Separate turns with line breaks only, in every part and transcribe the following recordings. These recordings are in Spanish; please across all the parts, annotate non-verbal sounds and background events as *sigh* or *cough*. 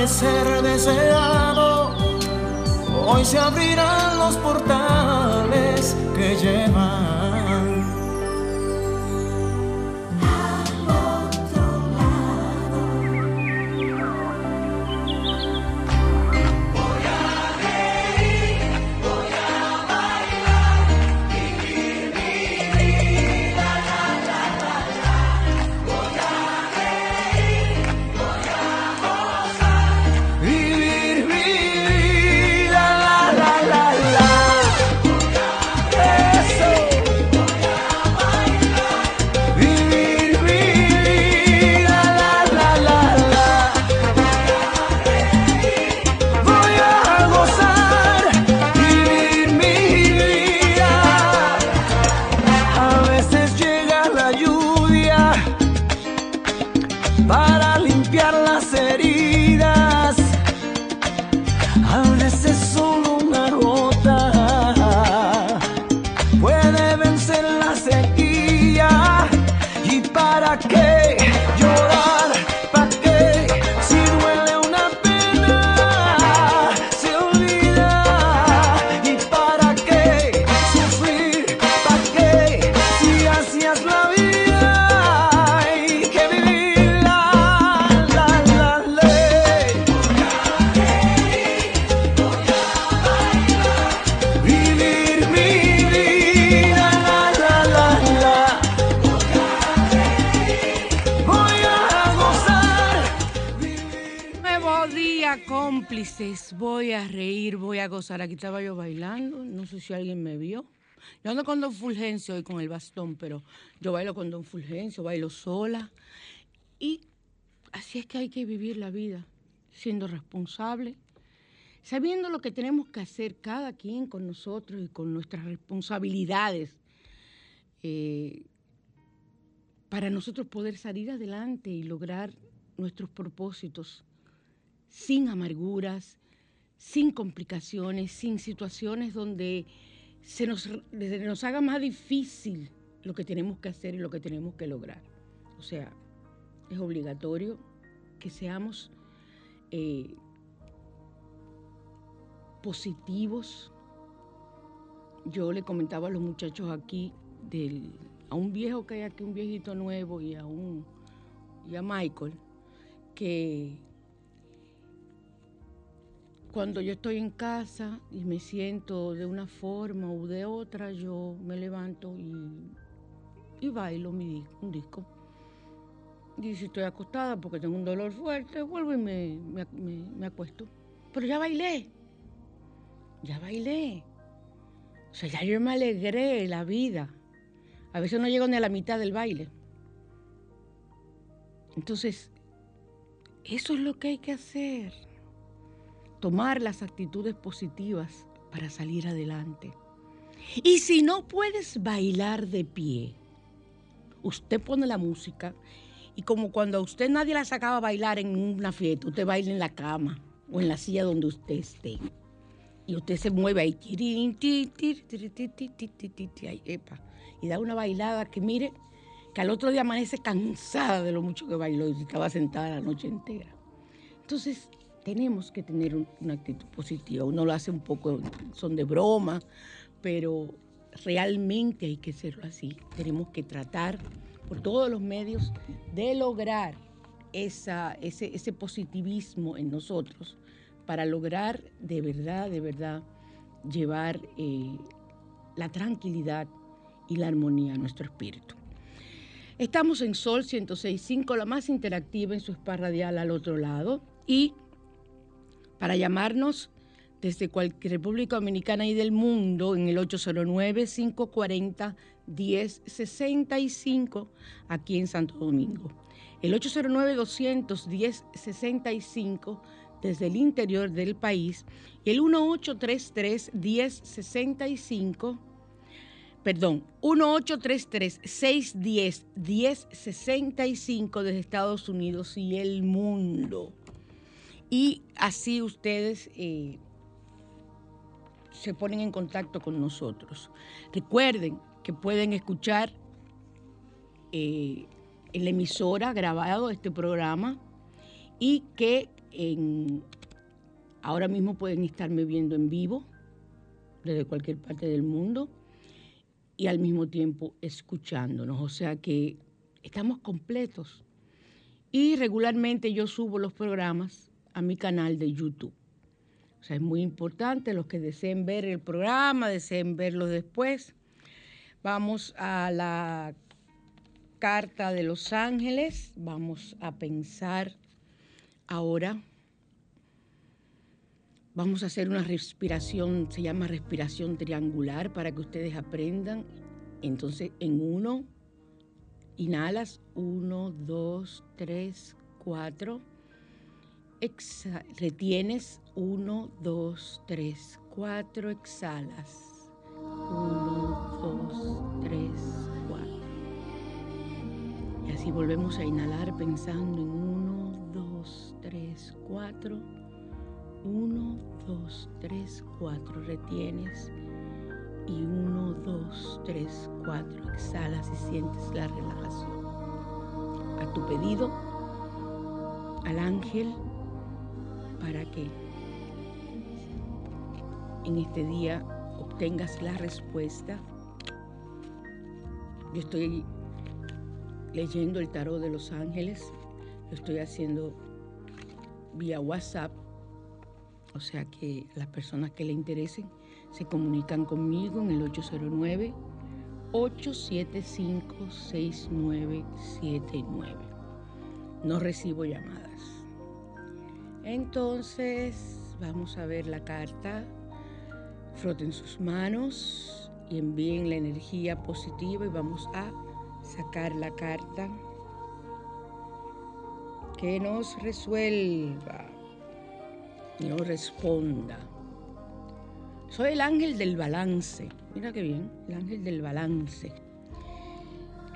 Amanecer deseado. Hoy se abrirán los portales que llevan
cómplices. Voy a reír, voy a gozar. Aquí estaba yo bailando. No sé si alguien me vio. Yo ando con Don Fulgencio y con el bastón, pero yo bailo con Don Fulgencio, bailo sola. Y así es que hay que vivir la vida, siendo responsable, sabiendo lo que tenemos que hacer cada quien con nosotros y con nuestras responsabilidades. eh, para nosotros poder salir adelante y lograr nuestros propósitos sin amarguras, sin complicaciones, sin situaciones donde se nos, nos haga más difícil lo que tenemos que hacer y lo que tenemos que lograr. O sea, es obligatorio que seamos eh, positivos. Yo le comentaba a los muchachos aquí a un viejo que hay aquí, un viejito nuevo y a un y a Michael, que cuando yo estoy en casa y me siento de una forma o de otra, yo me levanto y, y bailo mi un disco. Y si estoy acostada porque tengo un dolor fuerte, vuelvo y me- me- me acuesto. Pero ya bailé, ya bailé. O sea, ya yo me alegré la vida. A veces no llego ni a la mitad del baile. Entonces, eso es lo que hay que hacer tomar las actitudes positivas para salir adelante. Y si no puedes bailar de pie, usted pone la música y como cuando a usted nadie la sacaba a bailar en una fiesta, usted baila en la cama o en la silla donde usted esté. Y usted se mueve ahí, y da una bailada que mire, que al otro día amanece cansada de lo mucho que bailó y estaba sentada la noche entera. Entonces, tenemos que tener un- una actitud positiva. Uno lo hace un poco, son de broma, pero realmente hay que hacerlo así. Tenemos que tratar por todos los medios de lograr esa, ese, ese positivismo en nosotros para lograr de verdad, de verdad, llevar eh, la tranquilidad y la armonía a nuestro espíritu. Estamos en Sol 106.5, la más interactiva en su spa radial al otro lado. Y para llamarnos desde cualquier República Dominicana y del mundo en el 809-540-1065 aquí en Santo Domingo. El 809-210-65 desde el interior del país y el 1833-1065 perdón, 1833-610-1065 desde Estados Unidos y el mundo. Y así ustedes eh, se ponen en contacto con nosotros. Recuerden que pueden escuchar eh, en la emisora grabado este programa y que ahora mismo pueden estarme viendo en vivo desde cualquier parte del mundo y al mismo tiempo escuchándonos. O sea que estamos completos. Y regularmente yo subo los programas a mi canal de YouTube. O sea, es muy importante los que deseen ver el programa, deseen verlo después. Vamos a la carta de los ángeles. Vamos a pensar ahora. Vamos a hacer una respiración, se llama respiración triangular para que ustedes aprendan. Entonces, en uno, inhalas, uno, dos, tres, cuatro. Exhala. Retienes 1, 2, 3, 4. Exhalas. 1, 2, 3, 4. Y así volvemos a inhalar pensando en 1, 2, 3, 4. 1, 2, 3, 4. Retienes. Y 1, 2, 3, 4. Exhalas y sientes la relajación. A tu pedido, al ángel para que en este día obtengas la respuesta. Yo estoy leyendo el tarot de los ángeles. Lo estoy haciendo vía WhatsApp. O sea que las personas que le interesen se comunican conmigo en el 809 875 6979. No recibo llamadas. Entonces, vamos a ver la carta. Froten sus manos y envíen la energía positiva y vamos a sacar la carta que nos resuelva nos responda. Soy el ángel del balance. Mira qué bien, el ángel del balance.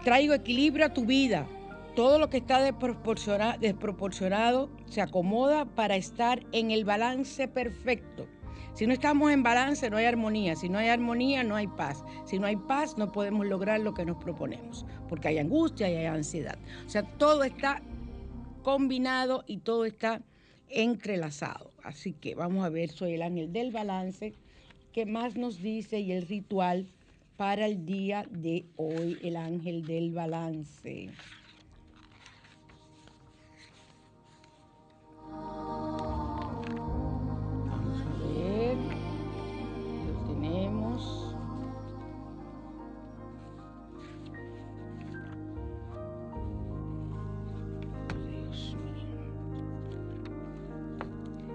Traigo equilibrio a tu vida. Todo lo que está desproporciona- desproporcionado se acomoda para estar en el balance perfecto. Si no estamos en balance, no hay armonía. Si no hay armonía, no hay paz. Si no hay paz, no podemos lograr lo que nos proponemos, porque hay angustia y hay ansiedad. O sea, todo está combinado y todo está entrelazado. Así que vamos a ver, soy el ángel del balance. ¿Qué más nos dice y el ritual para el día de hoy, el ángel del balance? Vamos a ver. Lo tenemos.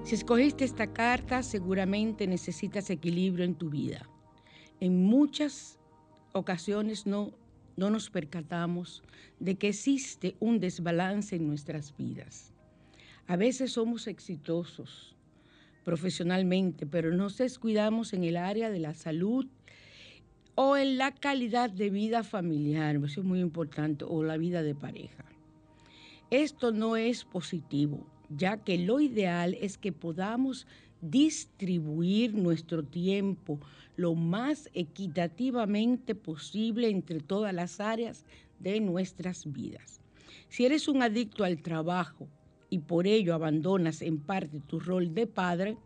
Si escogiste esta carta, seguramente necesitas equilibrio en tu vida. En muchas ocasiones no, no nos percatamos de que existe un desbalance en nuestras vidas. A veces somos exitosos profesionalmente, pero nos descuidamos en el área de la salud o en la calidad de vida familiar, eso es muy importante, o la vida de pareja. Esto no es positivo, ya que lo ideal es que podamos distribuir nuestro tiempo lo más equitativamente posible entre todas las áreas de nuestras vidas. Si eres un adicto al trabajo y por ello abandonas en parte tu rol de padre,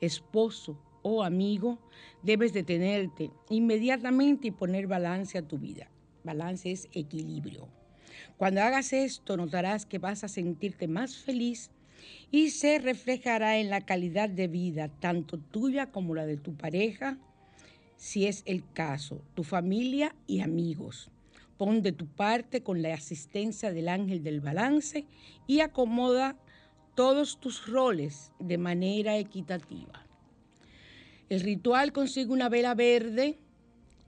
esposo o amigo, debes detenerte inmediatamente y poner balance a tu vida. Balance es equilibrio. Cuando hagas esto, notarás que vas a sentirte más feliz y se reflejará en la calidad de vida, tanto tuya como la de tu pareja, si es el caso, tu familia y amigos. Pon de tu parte con la asistencia del ángel del balance y acomoda todos tus roles de manera equitativa. El ritual consigue una vela verde,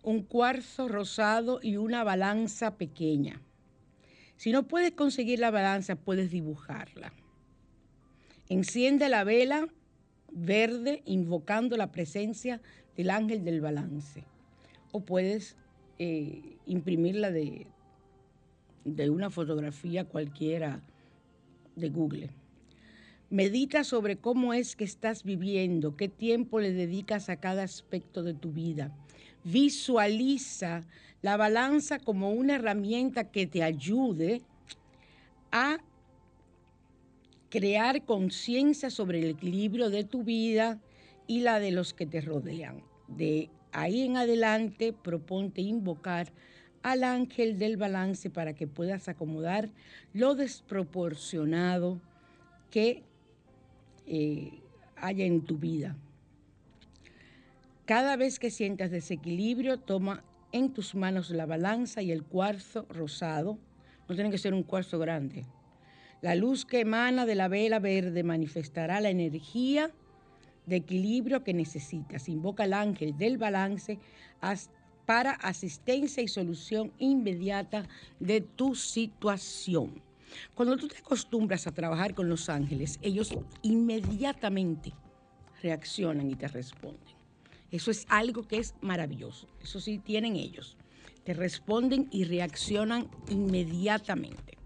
un cuarzo rosado y una balanza pequeña. Si no puedes conseguir la balanza, puedes dibujarla. Enciende la vela verde invocando la presencia del ángel del balance. O puedes eh, imprimirla de, de una fotografía cualquiera de Google. Medita sobre cómo es que estás viviendo, qué tiempo le dedicas a cada aspecto de tu vida. Visualiza la balanza como una herramienta que te ayude a crear conciencia sobre el equilibrio de tu vida y la de los que te rodean. De ahí en adelante, proponte invocar al ángel del balance para que puedas acomodar lo desproporcionado que eh, haya en tu vida. Cada vez que sientas desequilibrio, toma en tus manos la balanza y el cuarzo rosado. No tiene que ser un cuarzo grande. La luz que emana de la vela verde manifestará la energía de equilibrio que necesitas. Invoca al ángel del balance para asistencia y solución inmediata de tu situación. Cuando tú te acostumbras a trabajar con los ángeles, ellos inmediatamente reaccionan y te responden. Eso es algo que es maravilloso. Eso sí tienen ellos. Te responden y reaccionan inmediatamente.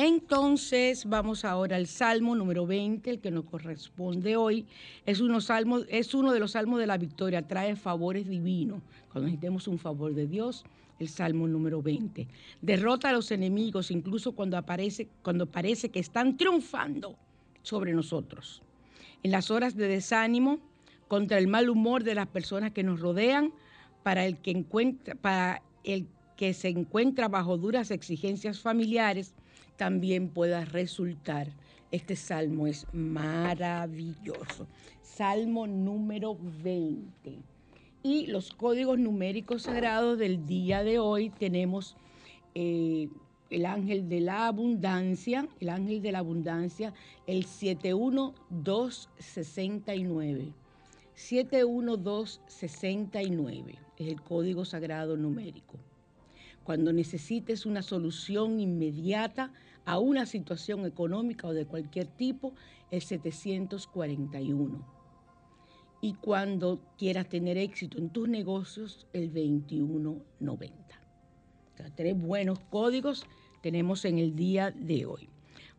Entonces vamos ahora al Salmo número 20, el que nos corresponde hoy. Es uno, de los salmos de la victoria, trae favores divinos. Cuando necesitemos un favor de Dios, el Salmo número 20. Derrota a los enemigos incluso cuando, aparece, cuando parece que están triunfando sobre nosotros. En las horas de desánimo, contra el mal humor de las personas que nos rodean, para el que, encuentra, para el que se encuentra bajo duras exigencias familiares, también pueda resultar. Este salmo es maravilloso. Salmo número 20 y los códigos numéricos sagrados del día de hoy tenemos eh, el ángel de la abundancia, el ángel de la abundancia, el 71269. 71269 es el código sagrado numérico. Cuando necesites una solución inmediata a una situación económica o de cualquier tipo, el 741 y cuando quieras tener éxito en tus negocios, el 2190. tres buenos códigos tenemos en el día de hoy.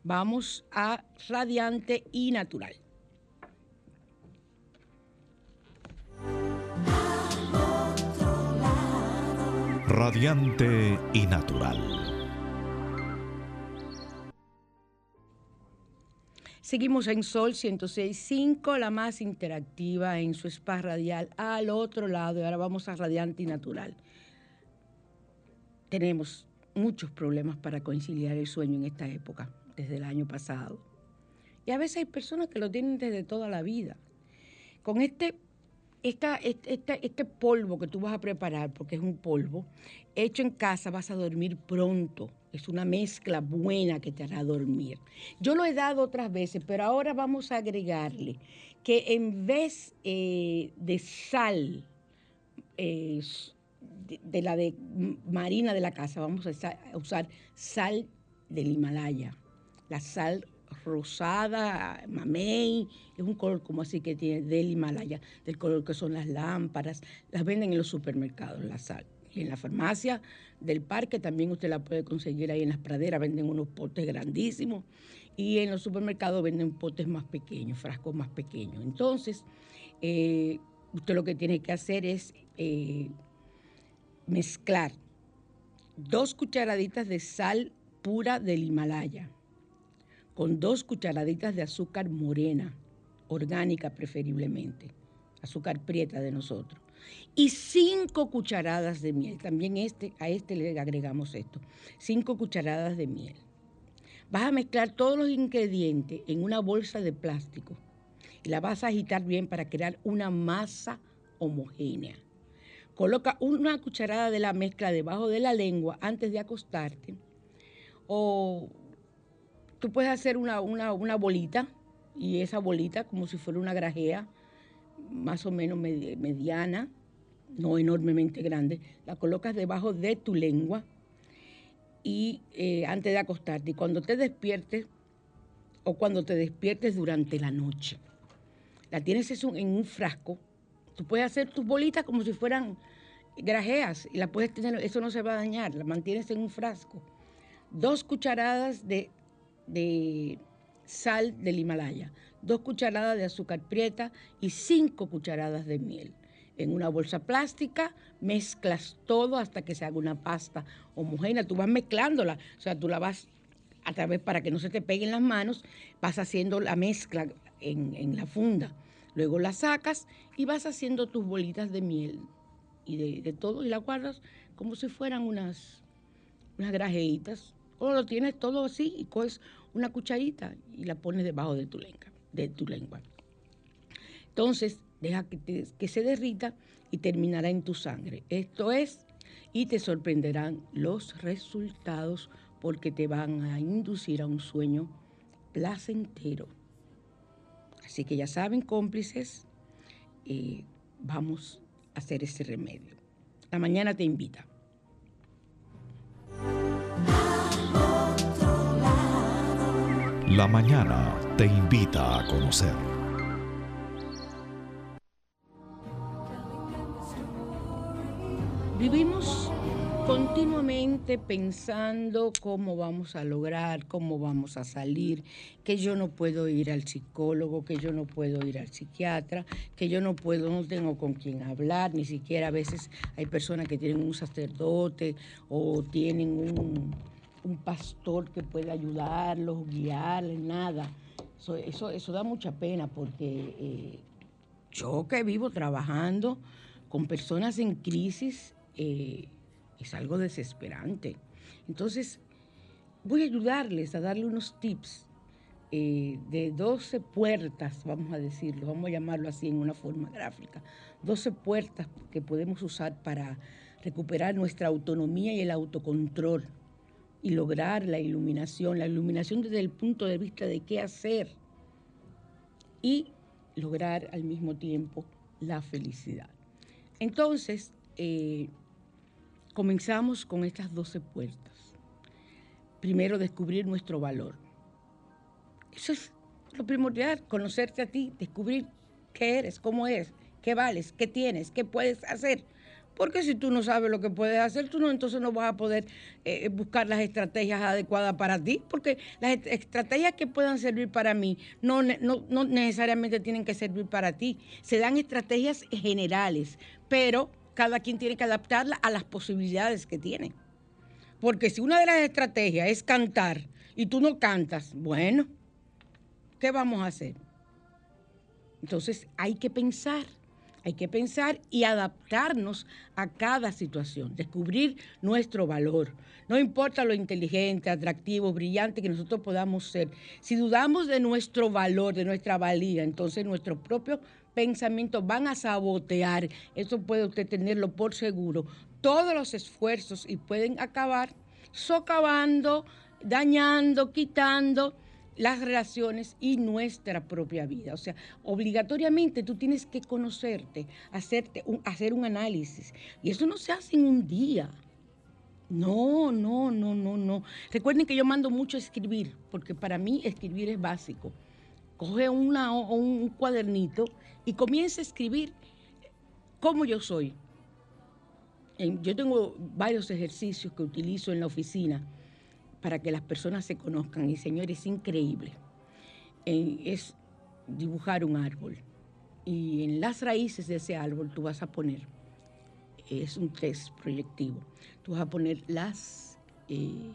Vamos a radiante y natural.
Radiante y natural.
Seguimos en Sol 106.5, la más interactiva en su spa radial al otro lado. Y ahora vamos a Radiante y Natural. Tenemos muchos problemas para conciliar el sueño en esta época, desde el año pasado. Y a veces hay personas que lo tienen desde toda la vida. Con este, esta, este, este polvo que tú vas a preparar, porque es un polvo, hecho en casa, vas a dormir pronto es una mezcla buena que te hará dormir. Yo lo he dado otras veces, pero ahora vamos a agregarle que en vez eh, de sal, eh, de, de la de marina de la casa, vamos a, usar sal del Himalaya. La sal rosada, mamey, es un color como así que tiene del Himalaya, del color que son las lámparas. Las venden en los supermercados, la sal. En la farmacia del parque también usted la puede conseguir ahí en las praderas, venden unos potes grandísimos. Y en los supermercados venden potes más pequeños, frascos más pequeños. Entonces, eh, usted lo que tiene que hacer es eh, mezclar dos cucharaditas de sal pura del Himalaya con dos cucharaditas de azúcar morena, orgánica preferiblemente, azúcar prieta de nosotros, y cinco cucharadas de miel. También este, a este le agregamos esto, cinco cucharadas de miel. Vas a mezclar todos los ingredientes en una bolsa de plástico y la vas a agitar bien para crear una masa homogénea. Coloca una cucharada de la mezcla debajo de la lengua antes de acostarte. O tú puedes hacer una, una- una bolita y esa bolita como si fuera una grajea más o menos medi- mediana, no enormemente grande, la colocas debajo de tu lengua y eh, antes de acostarte. Y cuando te despiertes o cuando te despiertes durante la noche, la tienes en un frasco. Tú puedes hacer tus bolitas como si fueran grajeas y la puedes tener, eso no se va a dañar, la mantienes en un frasco. Dos cucharadas de sal del Himalaya, dos cucharadas de azúcar prieta y cinco cucharadas de miel. En una bolsa plástica mezclas todo hasta que se haga una pasta homogénea. Tú vas mezclándola, o sea, tú la vas a través para que no se te peguen las manos, vas haciendo la mezcla en, en la funda. Luego la sacas y vas haciendo tus bolitas de miel y de, de todo y la guardas como si fueran unas, unas grajeitas. O lo tienes todo así y coges una cucharita y la pones debajo de tu lengua. De tu lengua. Entonces, deja que, se derrita y terminará en tu sangre. Esto es, y te sorprenderán los resultados porque te van a inducir a un sueño placentero. Así que ya saben, cómplices, eh, vamos a hacer ese remedio. La mañana te invita.
La mañana te invita a conocer.
Vivimos continuamente pensando cómo vamos a lograr, cómo vamos a salir, que yo no puedo ir al psicólogo, que yo no puedo ir al psiquiatra, que yo no puedo, no tengo con quién hablar, ni siquiera a veces hay personas que tienen un sacerdote o tienen un, pastor que puede ayudarlos, guiarles, nada. Eso, eso, da mucha pena porque eh, yo que vivo trabajando con personas en crisis, eh, es algo desesperante. Entonces, voy a ayudarles a darle unos tips eh, de 12 puertas, vamos a decirlo, vamos a llamarlo así en una forma gráfica, 12 puertas que podemos usar para recuperar nuestra autonomía y el autocontrol y lograr la iluminación, la iluminación desde el punto de vista de qué hacer y lograr al mismo tiempo la felicidad. Entonces, eh, comenzamos con estas 12 puertas. Primero, descubrir nuestro valor. Eso es lo primordial, conocerte a ti, descubrir qué eres, cómo eres, qué vales, qué tienes, qué puedes hacer. Porque si tú no sabes lo que puedes hacer, tú no, entonces no vas a poder eh, buscar las estrategias adecuadas para ti, porque las est- estrategias que puedan servir para mí no, no, no necesariamente tienen que servir para ti. Se dan estrategias generales, pero cada quien tiene que adaptarla a las posibilidades que tiene. Porque si una de las estrategias es cantar y tú no cantas, bueno, ¿qué vamos a hacer? Entonces hay que pensar, hay que pensar y adaptarnos a cada situación, descubrir nuestro valor. No importa lo inteligente, atractivo, brillante que nosotros podamos ser. Si dudamos de nuestro valor, de nuestra valía, entonces nuestros propios pensamientos van a sabotear. Eso puede usted tenerlo por seguro. Todos los esfuerzos y pueden acabar socavando, dañando, quitando las relaciones y nuestra propia vida. O sea, obligatoriamente tú tienes que conocerte, hacerte hacer un análisis. Y eso no se hace en un día. No, no, no, no, no. Recuerden que yo mando mucho a escribir, porque para mí escribir es básico. Coge una, un cuadernito y comienza a escribir cómo yo soy. Yo tengo varios ejercicios que utilizo en la oficina para que las personas se conozcan. Y señores, es increíble. Eh, es dibujar un árbol. Y en las raíces de ese árbol tú vas a poner, es un test proyectivo, tú vas a poner las, eh,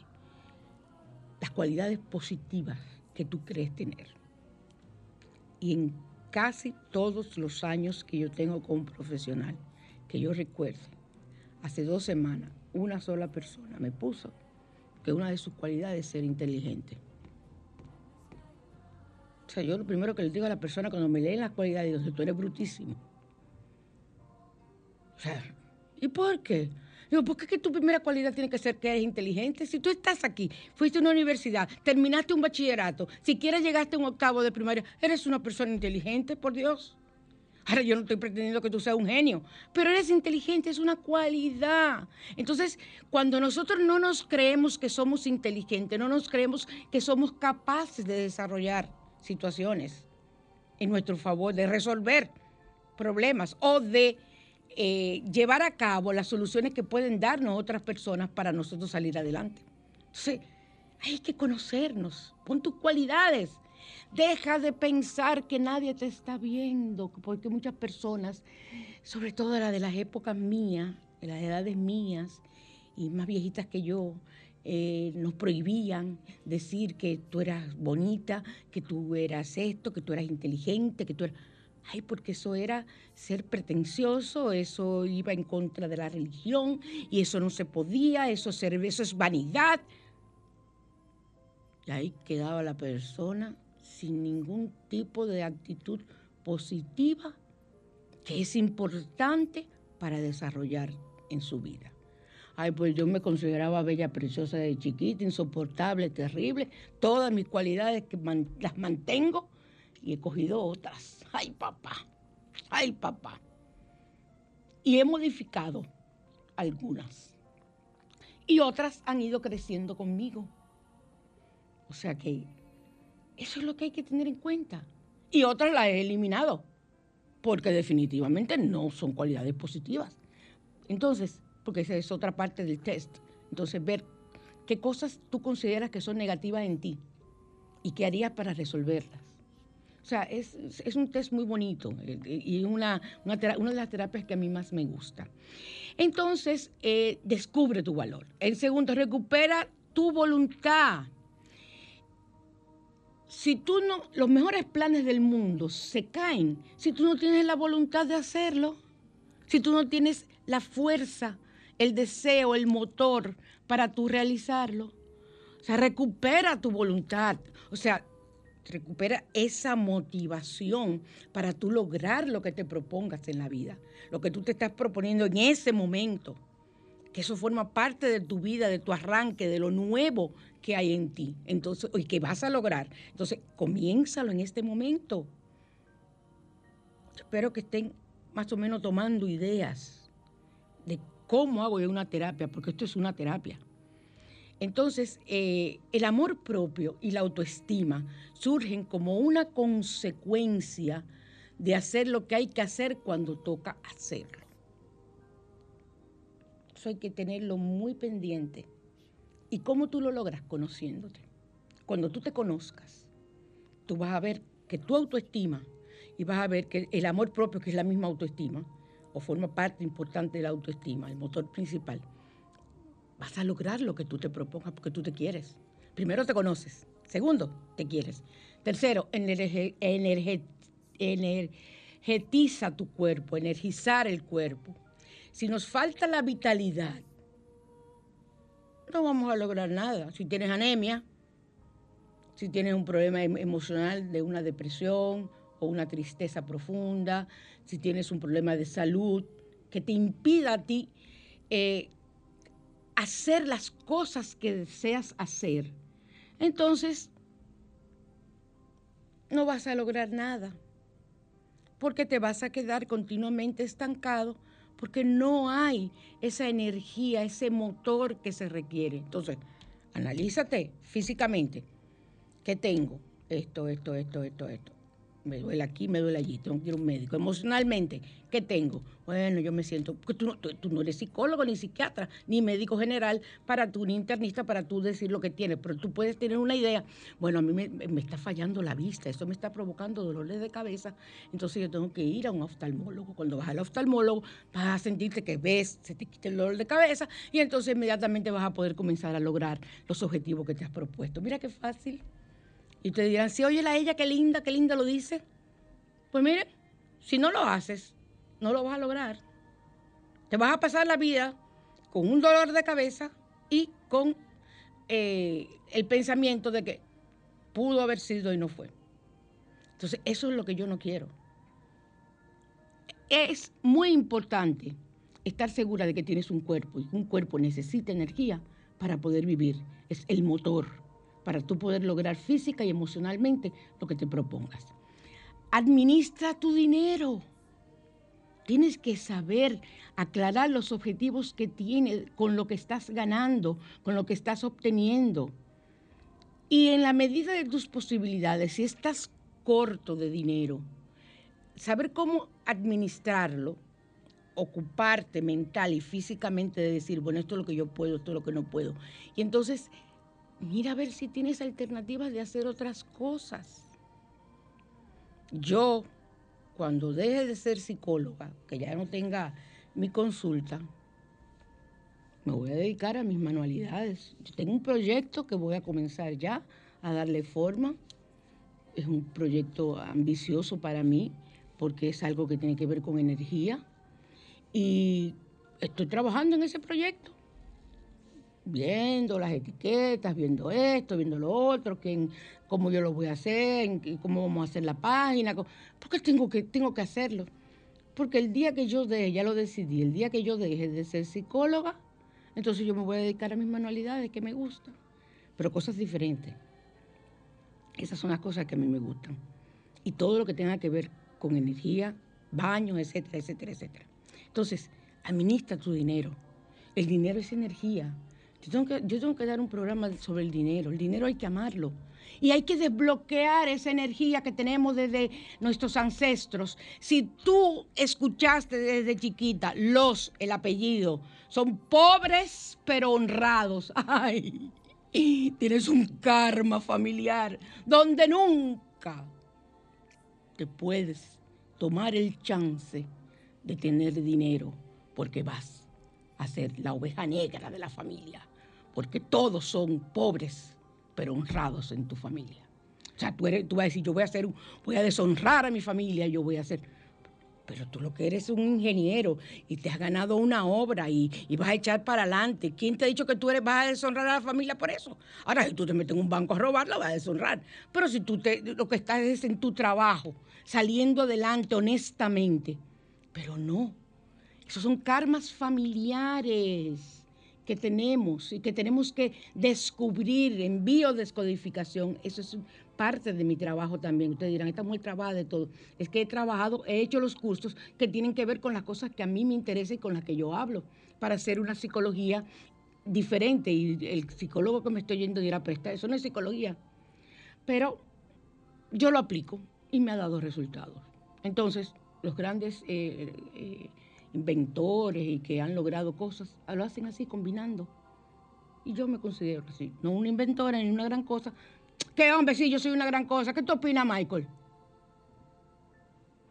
las cualidades positivas que tú crees tener. Y en casi todos los años que yo tengo como profesional, que yo recuerde, hace dos semanas, una sola persona me puso que una de sus cualidades es ser inteligente. O sea, yo lo primero que le digo a la persona cuando me leen las cualidades, digo, tú eres brutísimo. O sea, ¿y por qué? Digo, ¿por qué que tu primera cualidad tiene que ser que eres inteligente? Si tú estás aquí, fuiste a una universidad, terminaste un bachillerato, siquiera llegaste a un octavo de primaria, eres una persona inteligente, por Dios. Ahora yo no estoy pretendiendo que tú seas un genio, pero eres inteligente, es una cualidad. Entonces, cuando nosotros no nos creemos que somos inteligentes, no nos creemos que somos capaces de desarrollar situaciones en nuestro favor, de resolver problemas o de eh, llevar a cabo las soluciones que pueden darnos otras personas para nosotros salir adelante. Entonces, hay que conocernos, pon tus cualidades. Deja de pensar que nadie te está viendo, porque muchas personas, sobre todo las de las épocas mías, de las edades mías y más viejitas que yo, eh, nos prohibían decir que tú eras bonita, que tú eras esto, que tú eras inteligente, que tú eras... Ay, porque eso era ser pretencioso, eso iba en contra de la religión y eso no se podía, eso, eso es vanidad. Y ahí quedaba la persona sin ningún tipo de actitud positiva que es importante para desarrollar en su vida. Ay, pues yo me consideraba bella, preciosa de chiquita, insoportable, terrible. Todas mis cualidades las mantengo y he cogido otras. Ay, papá. Ay, papá. Y he modificado algunas. Y otras han ido creciendo conmigo. O sea que eso es lo que hay que tener en cuenta. Y otras las he eliminado, porque definitivamente no son cualidades positivas. Entonces, porque esa es otra parte del test. Entonces, ver qué cosas tú consideras que son negativas en ti y qué harías para resolverlas. O sea, es, es un test muy bonito eh, y una, una, una de las terapias que a mí más me gusta. Entonces, eh, descubre tu valor. El segundo, recupera tu voluntad. Si tú no, los mejores planes del mundo se caen si tú no tienes la voluntad de hacerlo, si tú no tienes la fuerza, el deseo, el motor para tú realizarlo. O sea, recupera tu voluntad. O sea, recupera esa motivación para tú lograr lo que te propongas en la vida, lo que tú te estás proponiendo en ese momento, que eso forma parte de tu vida, de tu arranque, de lo nuevo que hay en ti, entonces, y que vas a lograr. Entonces, comiénzalo en este momento. Espero que estén más o menos tomando ideas de cómo hago yo una terapia, porque esto es una terapia. Entonces, eh, el amor propio y la autoestima surgen como una consecuencia de hacer lo que hay que hacer cuando toca hacerlo. Hay que tenerlo muy pendiente. ¿Y cómo tú lo logras? Conociéndote. Cuando tú te conozcas, tú vas a ver que tu autoestima y vas a ver que el amor propio, que es la misma autoestima, o forma parte importante de la autoestima, el motor principal, vas a lograr lo que tú te propongas porque tú te quieres. Primero te conoces. Segundo, te quieres. Tercero, energe- energe- energetiza tu cuerpo, energizar el cuerpo. Si nos falta la vitalidad, no vamos a lograr nada. Si tienes anemia, si tienes un problema em- emocional de una depresión o una tristeza profunda, si tienes un problema de salud que te impida a ti eh, hacer las cosas que deseas hacer, entonces no vas a lograr nada. Porque te vas a quedar continuamente estancado porque no hay esa energía, ese motor que se requiere. Entonces, analízate físicamente. ¿Qué tengo? Esto, esto, esto, esto, esto me duele aquí, me duele allí, tengo que ir a un médico. Emocionalmente, ¿qué tengo? Bueno, yo me siento, porque tú no, tú, tú no eres psicólogo, ni psiquiatra, ni médico general, para tú, ni internista, para tú decir lo que tienes, pero tú puedes tener una idea. Bueno, a mí me, me está fallando la vista, eso me está provocando dolores de cabeza, entonces yo tengo que ir a un oftalmólogo. Cuando vas al oftalmólogo, vas a sentirte que ves, se te quita el dolor de cabeza, y entonces inmediatamente vas a poder comenzar a lograr los objetivos que te has propuesto. Mira qué fácil. Y te dirán, si oye la ella, qué linda, qué linda lo dice. Pues mire, si no lo haces, no lo vas a lograr. Te vas a pasar la vida con un dolor de cabeza y con eh, el pensamiento de que pudo haber sido y no fue. Entonces, eso es lo que yo no quiero. Es muy importante estar segura de que tienes un cuerpo y un cuerpo necesita energía para poder vivir. Es el motor para tú poder lograr física y emocionalmente lo que te propongas. Administra tu dinero. Tienes que saber aclarar los objetivos que tienes con lo que estás ganando, con lo que estás obteniendo. Y en la medida de tus posibilidades, si estás corto de dinero, saber cómo administrarlo, ocuparte mental y físicamente de decir, bueno, esto es lo que yo puedo, esto es lo que no puedo. Y entonces mira a ver si tienes alternativas de hacer otras cosas. Yo, cuando deje de ser psicóloga, que ya no tenga mi consulta, me voy a dedicar a mis manualidades. Yo tengo un proyecto que voy a comenzar ya a darle forma. Es un proyecto ambicioso para mí porque es algo que tiene que ver con energía. Y estoy trabajando en ese proyecto viendo las etiquetas, viendo esto, viendo lo otro, que cómo yo lo voy a hacer, cómo vamos a hacer la página, porque tengo que, tengo que hacerlo. Porque el día que yo deje, ya lo decidí, el día que yo deje de ser psicóloga, entonces yo me voy a dedicar a mis manualidades que me gustan, pero cosas diferentes. Esas son las cosas que a mí me gustan. Y todo lo que tenga que ver con energía, baños, etcétera, etcétera, etcétera. Entonces, administra tu dinero. El dinero es energía. Yo tengo, que, yo tengo que dar un programa sobre el dinero. El dinero hay que amarlo. Y hay que desbloquear esa energía que tenemos desde nuestros ancestros. Si tú escuchaste desde chiquita los, el apellido, son pobres pero honrados. *laughs* Ay, tienes un karma familiar donde nunca te puedes tomar el chance de tener dinero porque vas a ser la oveja negra de la familia porque todos son pobres, pero honrados en tu familia. O sea, tú, eres, tú vas a decir, yo voy a hacer, voy a deshonrar a mi familia, yo voy a hacer. Pero tú lo que eres es un ingeniero y te has ganado una obra y, vas a echar para adelante. ¿Quién te ha dicho que tú eres, vas a deshonrar a la familia por eso? Ahora, si tú te metes en un banco a robar, la vas a deshonrar. Pero si tú te, lo que estás es en tu trabajo, saliendo adelante honestamente. Pero no, esos son karmas familiares que tenemos y que tenemos que descubrir en biodescodificación. Eso es parte de mi trabajo también. Ustedes dirán, esta mujer trabaja de todo. Es que he trabajado, he hecho los cursos que tienen que ver con las cosas que a mí me interesan y con las que yo hablo, para hacer una psicología diferente. Y el psicólogo que me estoy yendo dirá, pero eso no es psicología. Pero yo lo aplico y me ha dado resultados. Entonces, los grandes... Eh, eh, inventores y que han logrado cosas, lo hacen así, combinando. Y yo me considero así, no una inventora ni una gran cosa. ¿Qué hombre, sí, yo soy una gran cosa? ¿Qué tú opinas, Michael?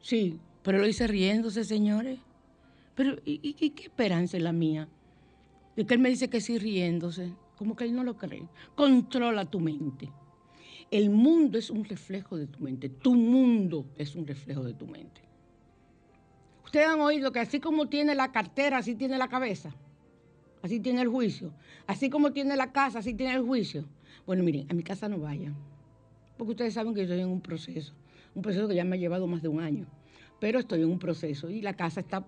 Sí, pero lo hice riéndose, señores. Pero, ¿y, qué esperanza es la mía? De que él me dice que sí riéndose, como que él no lo cree. Controla tu mente. El mundo es un reflejo de tu mente. Tu mundo es un reflejo de tu mente. Ustedes han oído que así como tiene la cartera, así tiene la cabeza. Así tiene el juicio. Así como tiene la casa, así tiene el juicio. Bueno, miren, a mi casa no vayan. Porque ustedes saben que yo estoy en un proceso. Un proceso que ya me ha llevado más de un año. Pero estoy en un proceso y la casa está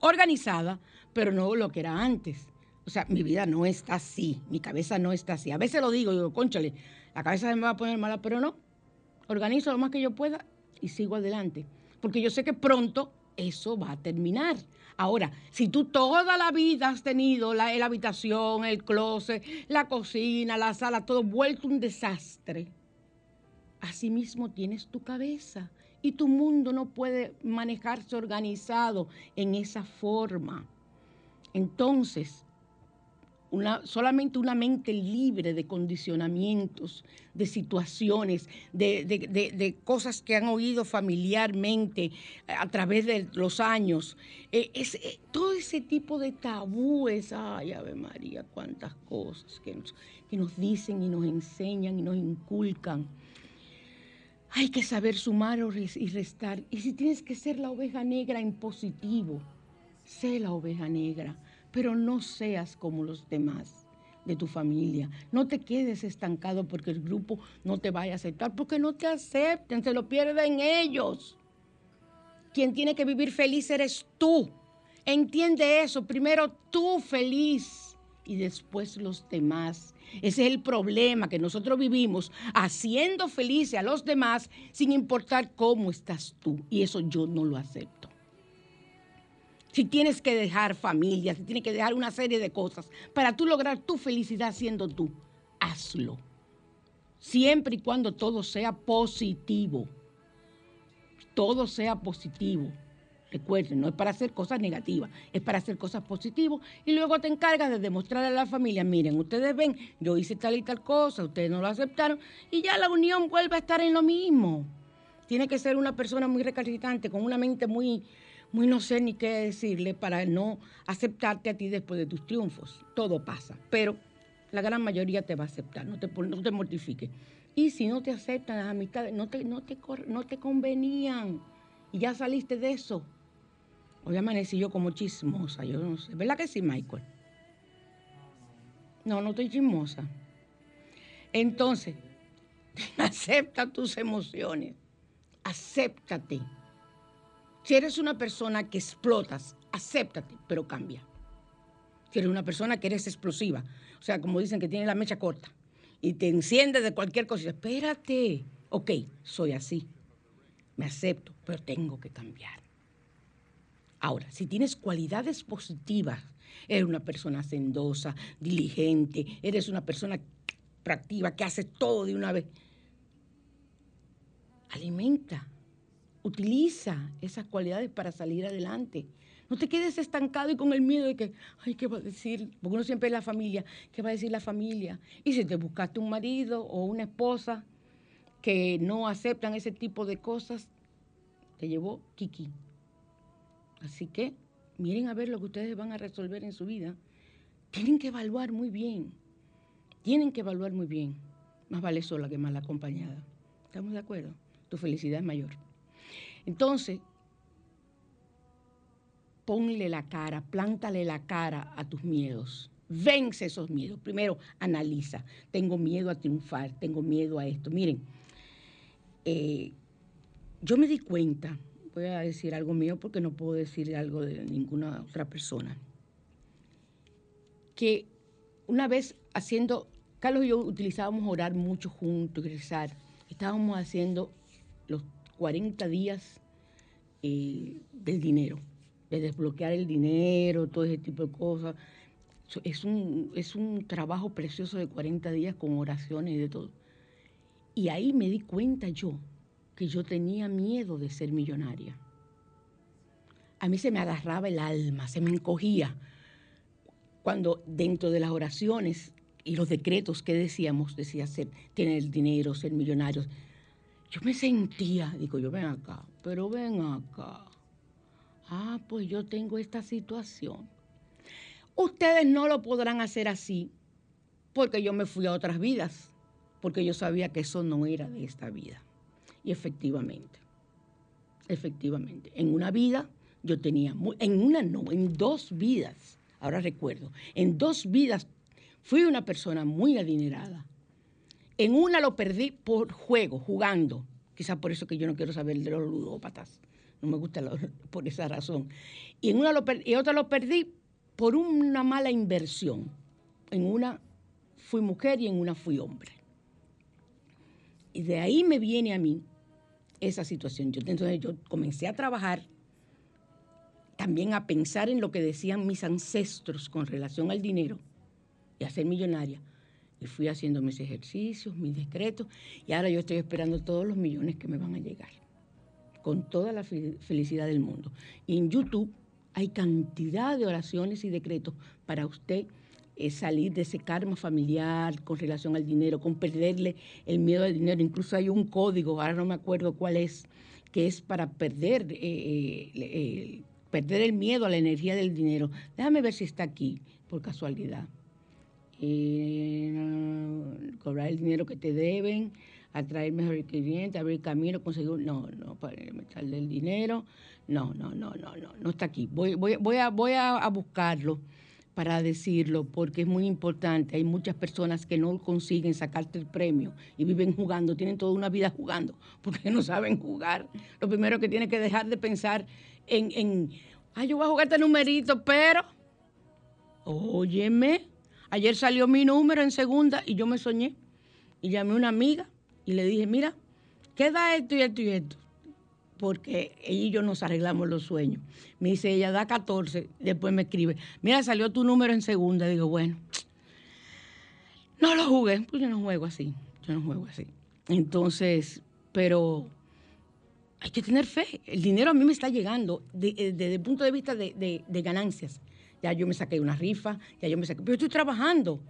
organizada, pero no lo que era antes. O sea, mi vida no está así, mi cabeza no está así. A veces lo digo, digo, conchale, la cabeza se me va a poner mala, pero no. organizo lo más que yo pueda y sigo adelante. Porque yo sé que pronto eso va a terminar. Ahora, si tú toda la vida has tenido la, habitación, el closet, la cocina, la sala, todo vuelto un desastre, asimismo tienes tu cabeza y tu mundo no puede manejarse organizado en esa forma. Entonces, una, solamente una mente libre de condicionamientos, de situaciones, de, de- de- de cosas que han oído familiarmente eh, a través de los años. Eh, es- eh, todo ese tipo de tabúes, ay, Ave María, cuántas cosas que nos, que nos dicen y nos enseñan y nos inculcan. Hay que saber sumar y restar. Y si tienes que ser la oveja negra en positivo, sé la oveja negra, pero no seas como los demás de tu familia. No te quedes estancado porque el grupo no te vaya a aceptar, porque no te acepten, se lo pierden ellos. Quien tiene que vivir feliz eres tú. Entiende eso, primero tú feliz y después los demás. Ese es el problema que nosotros vivimos, haciendo felices a los demás sin importar cómo estás tú. Y eso yo no lo acepto. Si tienes que dejar familia, si tienes que dejar una serie de cosas para tú lograr tu felicidad siendo tú, hazlo. Siempre y cuando todo sea positivo. Todo sea positivo. Recuerden, no es para hacer cosas negativas, es para hacer cosas positivas y luego te encargas de demostrarle a la familia, miren, ustedes ven, yo hice tal y tal cosa, ustedes no lo aceptaron y ya la unión vuelve a estar en lo mismo. Tiene que ser una persona muy recalcitrante, con una mente muy, muy no sé ni qué decirle para no aceptarte a ti después de tus triunfos. Todo pasa, pero la gran mayoría te va a aceptar, no te, no te mortifiques. Y si no te aceptan las amistades, no te, no te, no te convenían y ya saliste de eso. Hoy amanecí yo como chismosa, yo no sé. ¿Verdad que sí, Michael? No, no estoy chismosa. Entonces, *laughs* acepta tus emociones. Acéptate. Si eres una persona que explotas, acéptate, pero cambia. Si eres una persona que eres explosiva, o sea, como dicen que tiene la mecha corta y te enciende de cualquier cosa, espérate. Ok, soy así. Me acepto, pero tengo que cambiar. Ahora, si tienes cualidades positivas, eres una persona hacendosa, diligente, eres una persona proactiva, que hace todo de una vez, alimenta, utiliza esas cualidades para salir adelante. No te quedes estancado y con el miedo de que, ay, ¿qué va a decir? Porque uno siempre es la familia, ¿qué va a decir la familia? Y si te buscaste un marido o una esposa que no aceptan ese tipo de cosas, te llevó Kiki. Así que miren a ver lo que ustedes van a resolver en su vida. Tienen que evaluar muy bien. Tienen que evaluar muy bien. Más vale sola que mal acompañada. ¿Estamos de acuerdo? Tu felicidad es mayor. Entonces, ponle la cara, plántale la cara a tus miedos. Vence esos miedos. Primero, analiza. Tengo miedo a triunfar, tengo miedo a esto. Miren, eh, yo me di cuenta, voy a decir algo mío porque no puedo decir algo de ninguna otra persona, que una vez haciendo, Carlos y yo utilizábamos orar mucho juntos, rezar, estábamos haciendo los 40 días eh, del dinero, de desbloquear el dinero, todo ese tipo de cosas. Es un, es un trabajo precioso de 40 días con oraciones y de todo. Y ahí me di cuenta yo que yo tenía miedo de ser millonaria. A mí se me agarraba el alma, se me encogía. Cuando dentro de las oraciones y los decretos que decíamos, decía ser, tener dinero, ser millonarios, yo me sentía, digo yo, ven acá, pero ven acá. Ah, pues yo tengo esta situación. Ustedes no lo podrán hacer así porque yo me fui a otras vidas, porque yo sabía que eso no era de esta vida. Y efectivamente, efectivamente, en una vida yo tenía, en una no, en dos vidas, ahora recuerdo, en dos vidas fui una persona muy adinerada. En una lo perdí por juego, jugando. Quizás por eso que yo no quiero saber de los ludópatas. No me gusta *laughs* por esa razón. Y en una lo y otra lo perdí por una mala inversión. En una fui mujer y en una fui hombre. Y de ahí me viene a mí esa situación. Yo, entonces yo comencé a trabajar, también a pensar en lo que decían mis ancestros con relación al dinero y a ser millonaria. Y fui haciendo mis ejercicios, mis decretos, y ahora yo estoy esperando todos los millones que me van a llegar, con toda la fe- felicidad del mundo. Y en YouTube hay cantidad de oraciones y decretos para usted eh, salir de ese karma familiar con relación al dinero, con perderle el miedo al dinero. Incluso hay un código, ahora no me acuerdo cuál es, que es para perder, eh, eh, perder el miedo a la energía del dinero. Déjame ver si está aquí, por casualidad. Eh, cobrar el dinero que te deben, atraer mejores clientes, abrir camino, conseguir... No, no, para meterle el dinero. No, no, no, no, no, no está aquí. Voy, voy, voy, a, voy a buscarlo para decirlo, porque es muy importante. Hay muchas personas que no consiguen sacarte el premio y viven jugando, tienen toda una vida jugando, porque no saben jugar. Lo primero que tienen que dejar de pensar en, en ay, yo voy a jugar este numerito, pero, óyeme, ayer salió mi número en segunda y yo me soñé. Y llamé a una amiga y le dije, mira, ¿qué da esto y esto y esto? Porque ella y yo nos arreglamos los sueños. Me dice, ella da 14, después me escribe, mira, salió tu número en segunda. Digo, bueno, no lo jugué, pues yo no juego así, yo no juego así. Entonces, pero hay que tener fe. El dinero a mí me está llegando eh, desde el punto de vista de ganancias. Ya yo me saqué una rifa, ya yo me saqué, pero estoy trabajando.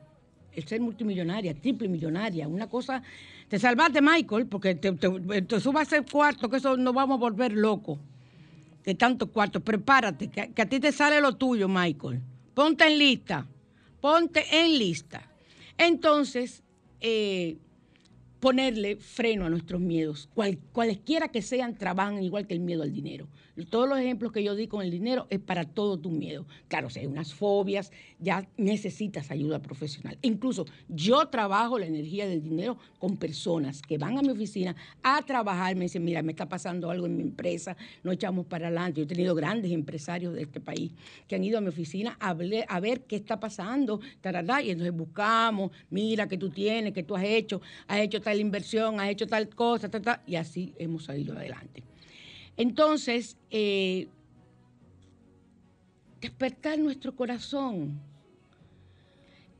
El ser multimillonaria, triple millonaria, una cosa. Te salvaste, Michael, porque te, te, te subas ese cuarto, que eso nos vamos a volver locos. De tantos cuartos. Prepárate, que, que a ti te sale lo tuyo, Michael. Ponte en lista. Ponte en lista. Entonces, eh, ponerle freno a nuestros miedos, cual- cualesquiera que sean, trabajan igual que el miedo al dinero. Todos los ejemplos que yo di con el dinero es para todo tu miedo. Claro, si hay unas fobias, ya necesitas ayuda profesional. Incluso yo trabajo la energía del dinero con personas que van a mi oficina a trabajar, me dicen, mira, me está pasando algo en mi empresa, no echamos para adelante. Yo he tenido grandes empresarios de este país que han ido a mi oficina a, ver qué está pasando, tarará, y entonces buscamos, mira, que tú tienes, que tú has hecho, has hecho tal inversión, has hecho tal cosa, ta, ta, y así hemos salido adelante. Entonces, eh, despertar nuestro corazón.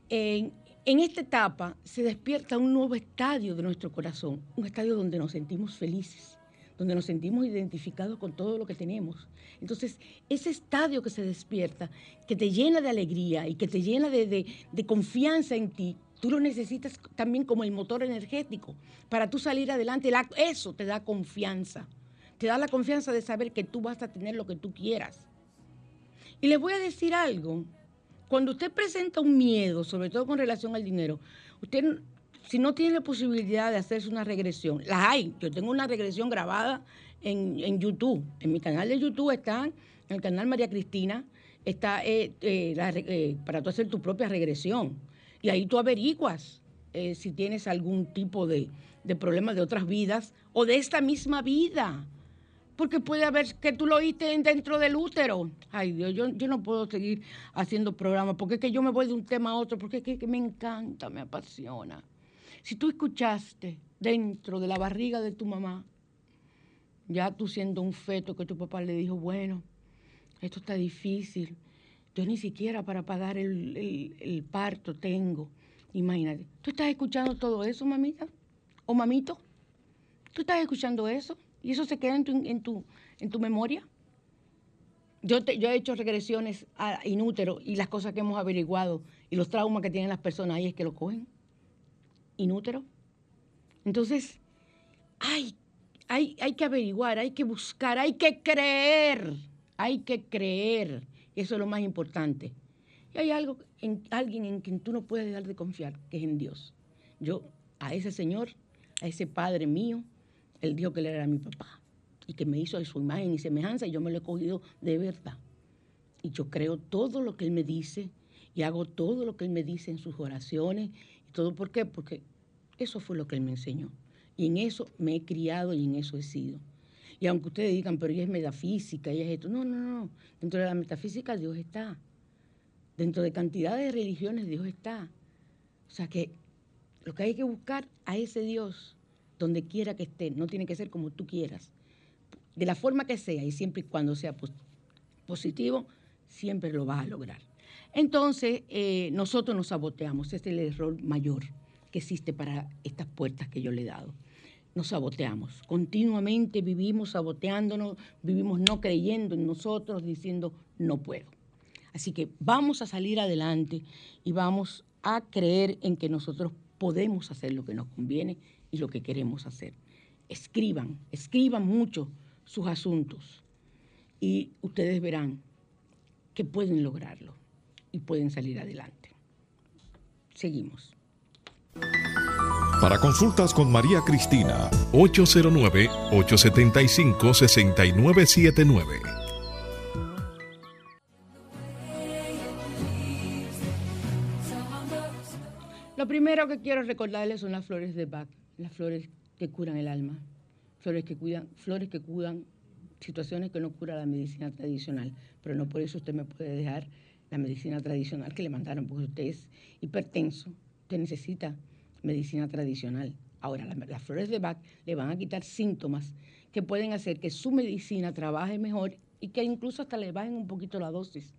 En, esta etapa se despierta un nuevo estadio de nuestro corazón, un estadio donde nos sentimos felices, donde nos sentimos identificados con todo lo que tenemos. Entonces, ese estadio que se despierta, que te llena de alegría y que te llena de, de- confianza en ti, tú lo necesitas también como el motor energético para tú salir adelante. La- eso te da confianza. Te da la confianza de saber que tú vas a tener lo que tú quieras. Y les voy a decir algo. Cuando usted presenta un miedo, sobre todo con relación al dinero, usted, si no tiene la posibilidad de hacerse una regresión, las hay. Yo tengo una regresión grabada en, en YouTube. En mi canal de YouTube está, en el canal María Cristina, está eh, eh, eh, para tú hacer tu propia regresión. Y ahí tú averiguas eh, si tienes algún tipo de, de problema de otras vidas o de esta misma vida. Porque puede haber que tú lo oíste en- dentro del útero. Ay, Dios, yo, yo no puedo seguir haciendo programas porque es que yo me voy de un tema a otro, porque es que, me encanta, me apasiona. Si tú escuchaste dentro de la barriga de tu mamá, ya tú siendo un feto que tu papá le dijo, bueno, esto está difícil, yo ni siquiera para pagar el- el parto tengo. Imagínate, ¿tú estás escuchando todo eso, mamita? ¿O mamito? ¿Tú estás escuchando eso? ¿Y eso se queda en tu, en tu, en tu memoria? Yo, te- yo he hecho regresiones a inútero y las cosas que hemos averiguado y los traumas que tienen las personas ahí es que lo cogen. Inútero. Entonces, hay, hay, hay que averiguar, hay que buscar, hay que creer, hay que creer. Eso es lo más importante. Y hay algo en alguien en quien tú no puedes dejar de confiar, que es en Dios. Yo, a ese Señor, a ese Padre mío, Él dijo que Él era mi papá y que me hizo a su imagen y semejanza y yo me lo he cogido de verdad. Y yo creo todo lo que Él me dice y hago todo lo que Él me dice en sus oraciones. ¿Y todo por qué? Porque eso fue lo que Él me enseñó. Y en eso me he criado y en eso he sido. Y aunque ustedes digan, pero ella es metafísica, ella es esto. No, no, no. Dentro de la metafísica Dios está. Dentro de cantidad de religiones Dios está. O sea que lo que hay que buscar a ese Dios donde quiera que esté, no tiene que ser como tú quieras, de la forma que sea y siempre y cuando sea pos- positivo, siempre lo vas a lograr. Entonces, eh, nosotros nos saboteamos, ese es el error mayor que existe para estas puertas que yo le he dado. Nos saboteamos, continuamente vivimos saboteándonos, vivimos no creyendo en nosotros, diciendo no puedo. Así que vamos a salir adelante y vamos a creer en que nosotros podemos hacer lo que nos conviene y lo que queremos hacer. Escriban, escriban mucho sus asuntos y ustedes verán que pueden lograrlo y pueden salir adelante. Seguimos.
Para consultas con María Cristina,
809-875-6979.
Lo primero que quiero recordarles son las flores de Bach, las flores que curan el alma, flores que cuidan, flores que curan situaciones que no cura la medicina tradicional, pero no por eso usted me puede dejar la medicina tradicional que le mandaron, porque usted es hipertenso, usted necesita medicina tradicional. Ahora, la- las flores de Bach le van a quitar síntomas que pueden hacer que su medicina trabaje mejor y que incluso hasta le bajen un poquito la dosis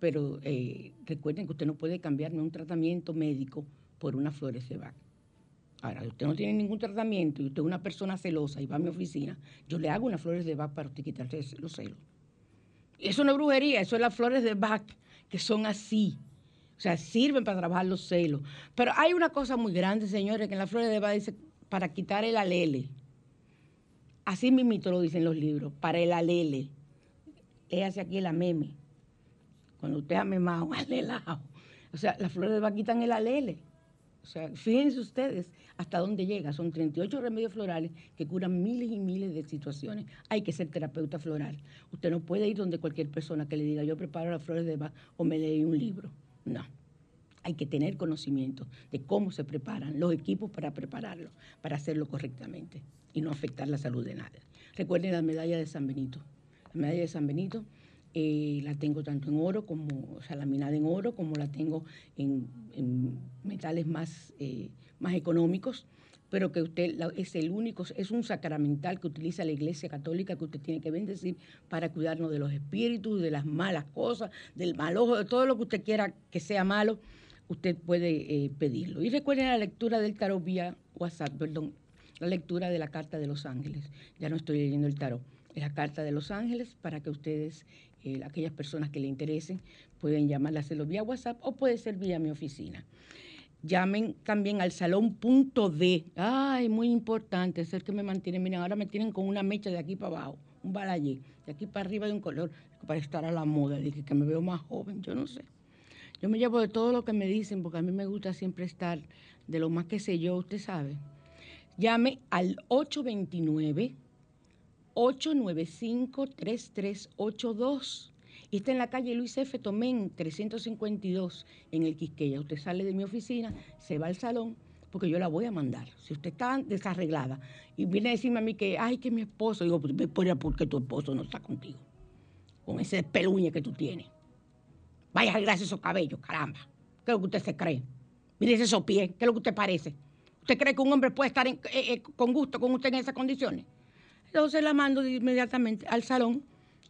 pero eh, recuerden que usted no puede cambiarme un tratamiento médico por unas flores de Bach. Ahora, usted no tiene ningún tratamiento y usted es una persona celosa y va a mi oficina, yo le hago unas flores de Bach para usted quitarse los celos. Eso no es brujería, eso es las flores de Bach, que son así. O sea, sirven para trabajar los celos. Pero hay una cosa muy grande, señores, que en las flores de Bach dice para quitar el alele. Así mismito lo dicen los libros, para el alele. Léase aquí la meme cuando usted ha memado *laughs* al helado. O sea, las flores de Bach quitan el alele. O sea, fíjense ustedes hasta dónde llega. Son 38 remedios florales que curan miles y miles de situaciones. Hay que ser terapeuta floral. Usted no puede ir donde cualquier persona que le diga yo preparo las flores de Bach o me leí un libro. No. Hay que tener conocimiento de cómo se preparan los equipos para prepararlo, para hacerlo correctamente y no afectar la salud de nadie. Recuerden la medalla de San Benito. La medalla de San Benito eh, la tengo tanto en oro como, o sea, laminada en oro, como la tengo en, en metales más, eh, más económicos, pero que usted la- es el único, es un sacramental que utiliza la Iglesia Católica que usted tiene que bendecir para cuidarnos de los espíritus, de las malas cosas, del mal ojo, de todo lo que usted quiera que sea malo, usted puede eh, pedirlo. Y recuerden la lectura del tarot vía WhatsApp, perdón, la lectura de la Carta de los Ángeles. Ya no estoy leyendo el tarot. Es la Carta de los Ángeles para que ustedes, eh, aquellas personas que le interesen, pueden llamarla, hacerlo vía WhatsApp o puede ser vía mi oficina. Llamen también al salón punto D. Ay, muy importante, es el que me mantiene. Miren, ahora me tienen con una mecha de aquí para abajo, un balayé, de aquí para arriba de un color, para estar a la moda, de que, que me veo más joven, yo no sé. Yo me llevo de todo lo que me dicen, porque a mí me gusta siempre estar de lo más que sé yo, usted sabe. Llame al 829 895-3382. Y está en la calle Luis F. Tomén, 352, en el Quisqueya. Usted sale de mi oficina, se va al salón, porque yo la voy a mandar. Si usted está desarreglada y viene a decirme a mí que, ay, que mi esposo, digo, pues ¿por qué tu esposo no está contigo? Con ese peluñe que tú tienes. Vaya a arreglarse esos cabellos, caramba. ¿Qué es lo que usted se cree? Mire esos pies, ¿qué es lo que usted parece? ¿Usted cree que un hombre puede estar eh, eh, con gusto con usted en esas condiciones? Entonces la mando inmediatamente al salón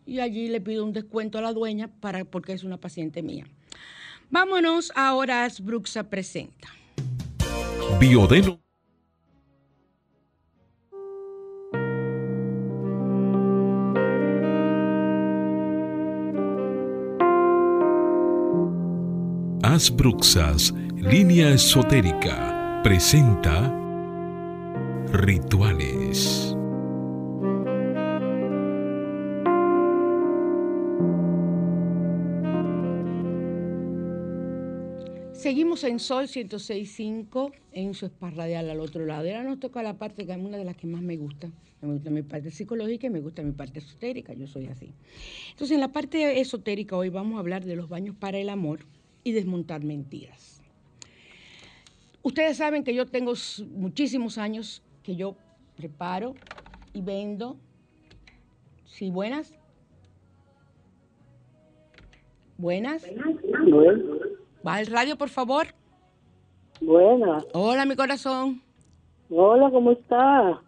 y allí le pido un descuento a la dueña para, porque es una paciente mía. Vámonos ahora Asbruxa Presenta.
Biodeno. Asbruxas, línea esotérica, presenta Rituales.
Seguimos en Sol 106.5 en su esparradial al otro lado. Y ahora nos toca la parte que es una de las que más me gusta. Me gusta mi parte psicológica y me gusta mi parte esotérica. Yo soy así. Entonces, en la parte esotérica hoy vamos a hablar de los baños para el amor y desmontar mentiras. Ustedes saben que yo tengo muchísimos años que yo preparo y vendo. ¿Sí, buenas? ¿Buenas?
Bueno,
¿Va al radio, por favor?
buena,
Hola, mi corazón.
Hola, ¿cómo está?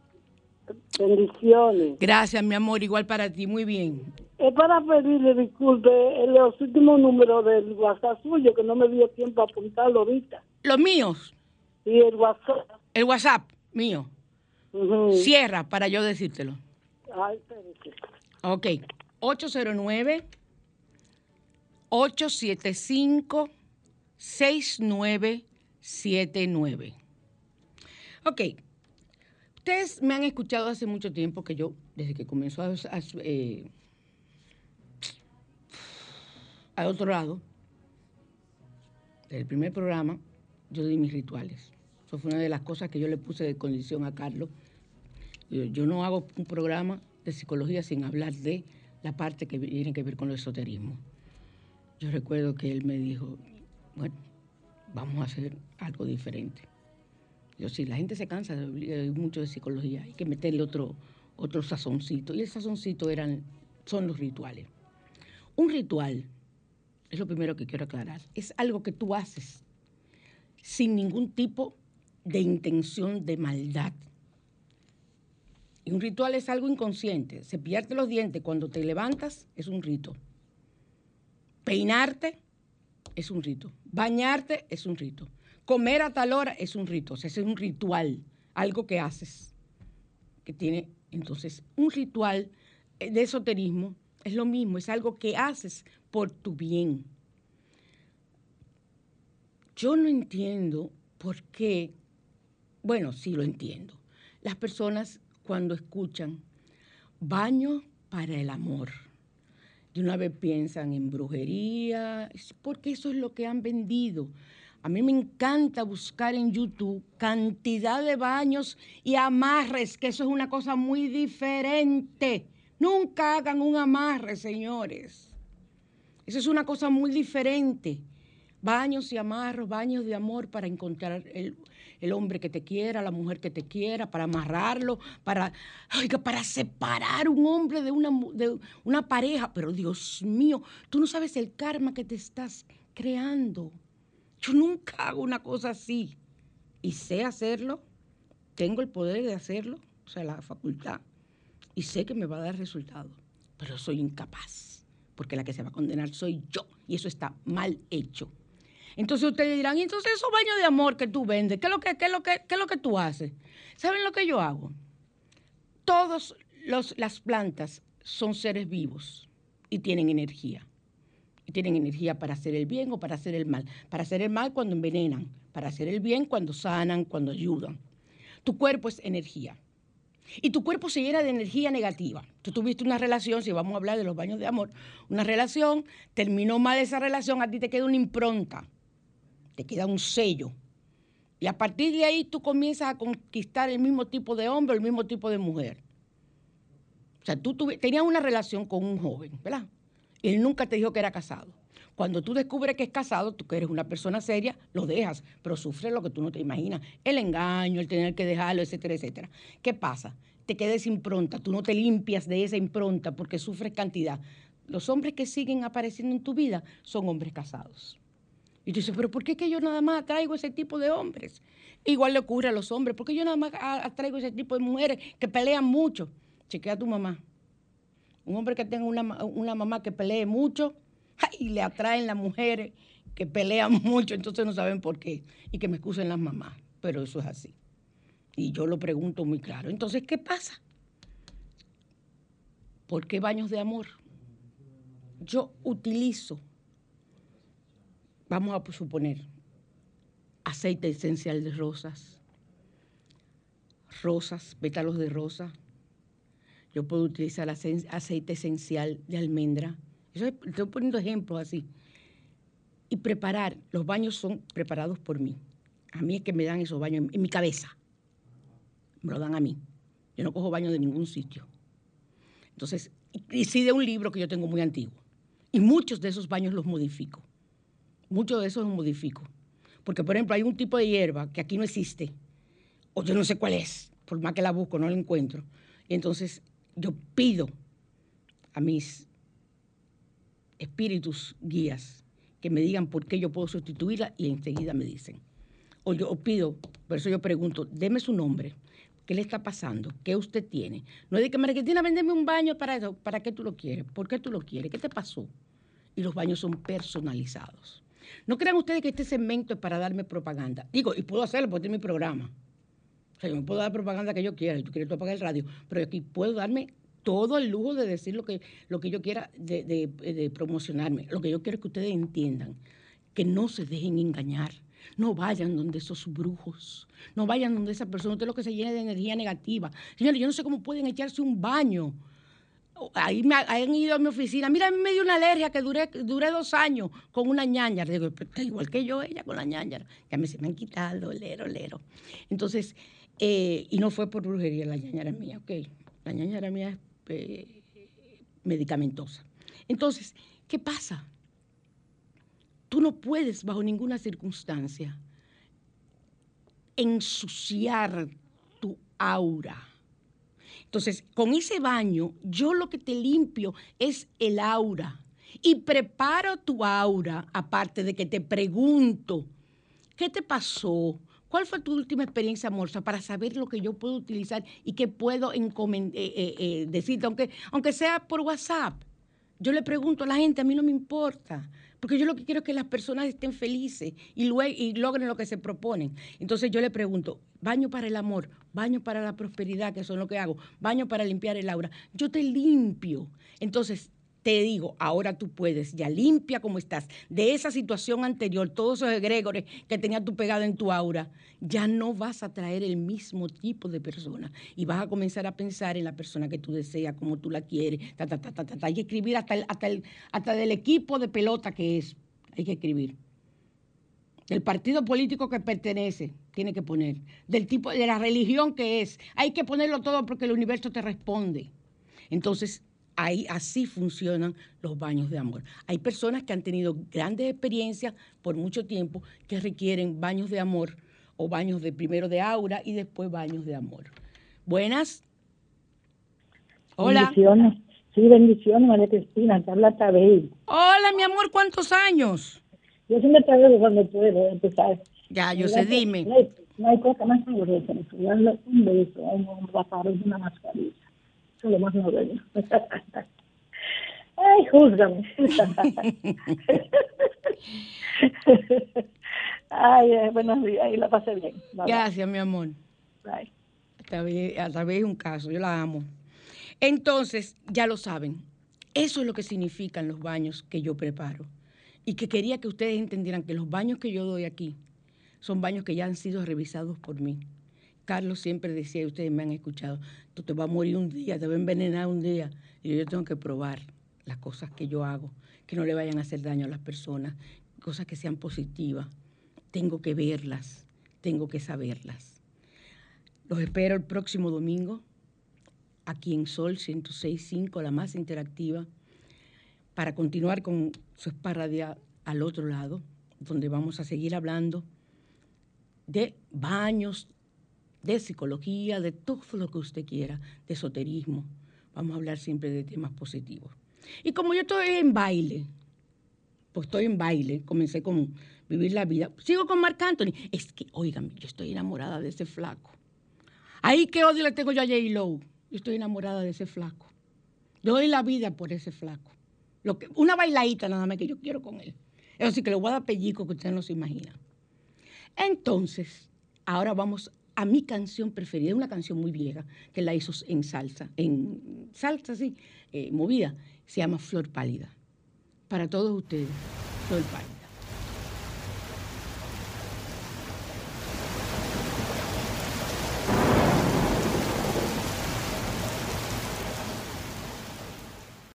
Bendiciones.
Gracias, mi amor, igual para ti, muy bien.
Es para pedirle disculpe en los últimos números del WhatsApp suyo, que no me dio tiempo a apuntarlo ahorita.
Los míos,
Y el WhatsApp.
el WhatsApp mío, cierra para yo decírtelo.
Ay, espérese.
Ok, 809 875 6979. Ok, ustedes me han escuchado hace mucho tiempo que yo, desde que comenzó a, a- eh, otro lado, del primer programa, yo di mis rituales. Eso fue una de las cosas que yo le puse de condición a Carlos. Yo, yo no hago un programa de psicología sin hablar de la parte que tiene que ver con el esoterismo. Yo recuerdo que él me dijo, bueno, vamos a hacer algo diferente. Yo, si la gente se cansa mucho de psicología, hay que meterle otro, otro sazoncito. Y el sazoncito eran, son los rituales. Un ritual, es lo primero que quiero aclarar, es algo que tú haces sin ningún tipo de intención de maldad. Y un ritual es algo inconsciente. Cepillarte los dientes cuando te levantas es un rito. Peinarte es un rito. Bañarte es un rito. Comer a tal hora es un rito. O sea, es un ritual, algo que haces. Que tiene, entonces, un ritual de esoterismo es lo mismo, es algo que haces por tu bien. Yo no entiendo por qué, bueno, sí lo entiendo. Las personas cuando escuchan baño para el amor, de una vez piensan en brujería, porque eso es lo que han vendido. A mí me encanta buscar en YouTube cantidad de baños y amarres, que eso es una cosa muy diferente. Nunca hagan un amarre, señores. Eso es una cosa muy diferente. Baños y amarros, baños de amor para encontrar el, el hombre que te quiera, la mujer que te quiera, para amarrarlo, para, oiga, para separar un hombre de una, de una pareja. Pero Dios mío, tú no sabes el karma que te estás creando. Yo nunca hago una cosa así. Y sé hacerlo, tengo el poder de hacerlo, o sea, la facultad, y sé que me va a dar resultado, pero soy incapaz, porque la que se va a condenar soy yo, y eso está mal hecho. Entonces ustedes dirán, "¿Y entonces esos baños de amor que tú vendes, ¿qué es lo que, qué es lo que, qué es lo que tú haces? ¿Saben lo que yo hago? Todas las plantas son seres vivos y tienen energía. Y tienen energía para hacer el bien o para hacer el mal. Para hacer el mal cuando envenenan, para hacer el bien cuando sanan, cuando ayudan. Tu cuerpo es energía. Y tu cuerpo se llena de energía negativa. Tú tuviste una relación, si vamos a hablar de los baños de amor, una relación, terminó mal esa relación, a ti te queda una impronta, te queda un sello. Y a partir de ahí tú comienzas a conquistar el mismo tipo de hombre el mismo tipo de mujer. O sea, tú tenías una relación con un joven, ¿verdad? Él nunca te dijo que era casado. Cuando tú descubres que es casado, tú que eres una persona seria, lo dejas, pero sufres lo que tú no te imaginas. El engaño, el tener que dejarlo, etcétera, etcétera. ¿Qué pasa? Te quedas impronta, tú no te limpias de esa impronta porque sufres cantidad. Los hombres que siguen apareciendo en tu vida son hombres casados. Y tú dices, pero ¿por qué que yo nada más atraigo ese tipo de hombres? Igual le ocurre a los hombres, porque yo nada más atraigo ese tipo de mujeres que pelean mucho. Chequea a tu mamá. Un hombre que tenga una, una mamá que pelee mucho, y le atraen las mujeres que pelean *laughs* mucho, entonces no saben por qué. Y que me excusen las mamás, pero eso es así. Y yo lo pregunto muy claro. Entonces, ¿qué pasa? ¿Por qué baños de amor? Yo utilizo, vamos a suponer, aceite esencial de rosas, rosas, pétalos de rosa. Yo puedo utilizar ace- aceite esencial de almendra. Estoy poniendo ejemplos así. Y preparar, los baños son preparados por mí. A mí es que me dan esos baños en, en mi cabeza. Me lo dan a mí. Yo no cojo baño de ningún sitio. Entonces, y, y sí de un libro que yo tengo muy antiguo. Y muchos de esos baños los modifico. Muchos de esos los modifico. Porque, por ejemplo, hay un tipo de hierba que aquí no existe. O yo no sé cuál es. Por más que la busco, no la encuentro. Y entonces yo pido a mis espíritus guías que me digan por qué yo puedo sustituirla y enseguida me dicen. o yo pido, por eso yo pregunto, deme su nombre. ¿Qué le está pasando? ¿Qué usted tiene? No es de que María Cristina, véndeme un baño para eso. ¿Para qué tú lo quieres? ¿Por qué tú lo quieres? ¿Qué te pasó? Y los baños son personalizados. No crean ustedes que este segmento es para darme propaganda. Digo, y puedo hacerlo porque este es mi programa. O sea, yo me puedo dar propaganda que yo quiera, si tú quieres tú apagar el radio, pero aquí puedo darme todo el lujo de decir lo que, lo que yo quiera, de, de- de promocionarme. Lo que yo quiero es que ustedes entiendan, que no se dejen engañar. No vayan donde esos brujos, no vayan donde esa persona, usted lo que se llena de energía negativa. Señores, yo no sé cómo pueden echarse un baño. Ahí me ha- han ido a mi oficina. Mira, a mí me dio una alergia que duré, duré dos años con una ñañara. Digo, "Pero está igual que yo, ella con la ñañara. Ya me se me han quitado, lero, lero. Entonces, eh, y no fue por brujería, la ñañara mía, ok. La ñañara mía es eh, medicamentosa. Entonces, ¿qué pasa? Tú no puedes, bajo ninguna circunstancia, ensuciar tu aura. Entonces, con ese baño, yo lo que te limpio es el aura. Y preparo tu aura, aparte de que te pregunto, ¿qué te pasó? ¿Cuál fue tu última experiencia amorosa para saber lo que yo puedo utilizar y qué puedo eh, eh, eh, decirte, aunque, aunque sea por WhatsApp? Yo le pregunto a la gente, a mí no me importa, porque yo lo que quiero es que las personas estén felices y, lue- y logren lo que se proponen. Entonces yo le pregunto, baño para el amor, baño para la prosperidad, que son lo que hago, baño para limpiar el aura. Yo te limpio. Entonces te digo, ahora tú puedes, ya limpia como estás, de esa situación anterior, todos esos egregores que tenías tú pegado en tu aura, ya no vas a traer el mismo tipo de persona y vas a comenzar a pensar en la persona que tú deseas, como tú la quieres, ta, ta, ta, ta, ta, ta. hay que escribir hasta, el- hasta, el, hasta del equipo de pelota que es, hay que escribir. Del partido político que pertenece, tiene que poner. Del tipo, de la religión que es, hay que ponerlo todo porque el universo te responde. Entonces, ahí así funcionan los baños de amor. Hay personas que han tenido grandes experiencias por mucho tiempo que requieren baños de amor o baños de primero de aura y después baños de amor. Buenas. Hola.
Bendiciones. Sí, bendiciones, María Cristina. Te habla Tabey.
Hola, mi amor, ¿cuántos años?
Yo siempre veo cuando puedo empezar.
Ya, yo sé, dime.
No hay, no hay cosa más que un beso un través de una mascarilla. Eso es lo más. *laughs* Ay, júzgame. *laughs* Ay, eh, buenos días. Y la pasé bien. Bye, bye.
Gracias, mi amor.
Bye.
A es un caso, yo la amo. Entonces, ya lo saben, eso es lo que significan los baños que yo preparo. Y que quería que ustedes entendieran que los baños que yo doy aquí son baños que ya han sido revisados por mí. Carlos siempre decía, y ustedes me han escuchado, tú te vas a morir un día, te vas a envenenar un día. Y yo tengo que probar las cosas que yo hago, que no le vayan a hacer daño a las personas, cosas que sean positivas. Tengo que verlas, tengo que saberlas. Los espero el próximo domingo aquí en Sol 106.5, la más interactiva, para continuar con su spa radial al otro lado, donde vamos a seguir hablando de baños, de psicología, de todo lo que usted quiera, de esoterismo. Vamos a hablar siempre de temas positivos. Y como yo estoy en baile, pues estoy en baile, comencé con vivir la vida, sigo con Marc Anthony. Es que, oigan, yo estoy enamorada de ese flaco. Ahí qué odio le tengo yo a J. Lowe. Yo estoy enamorada de ese flaco. Yo doy la vida por ese flaco. Lo que, una bailadita nada más que yo quiero con él. Eso sí que le voy a dar pellico que ustedes no se imaginan. Entonces, ahora vamos a mi canción preferida, una canción muy vieja que la hizo en salsa, en salsa, sí, eh, movida. Se llama Flor Pálida. Para todos ustedes, Flor Pálida.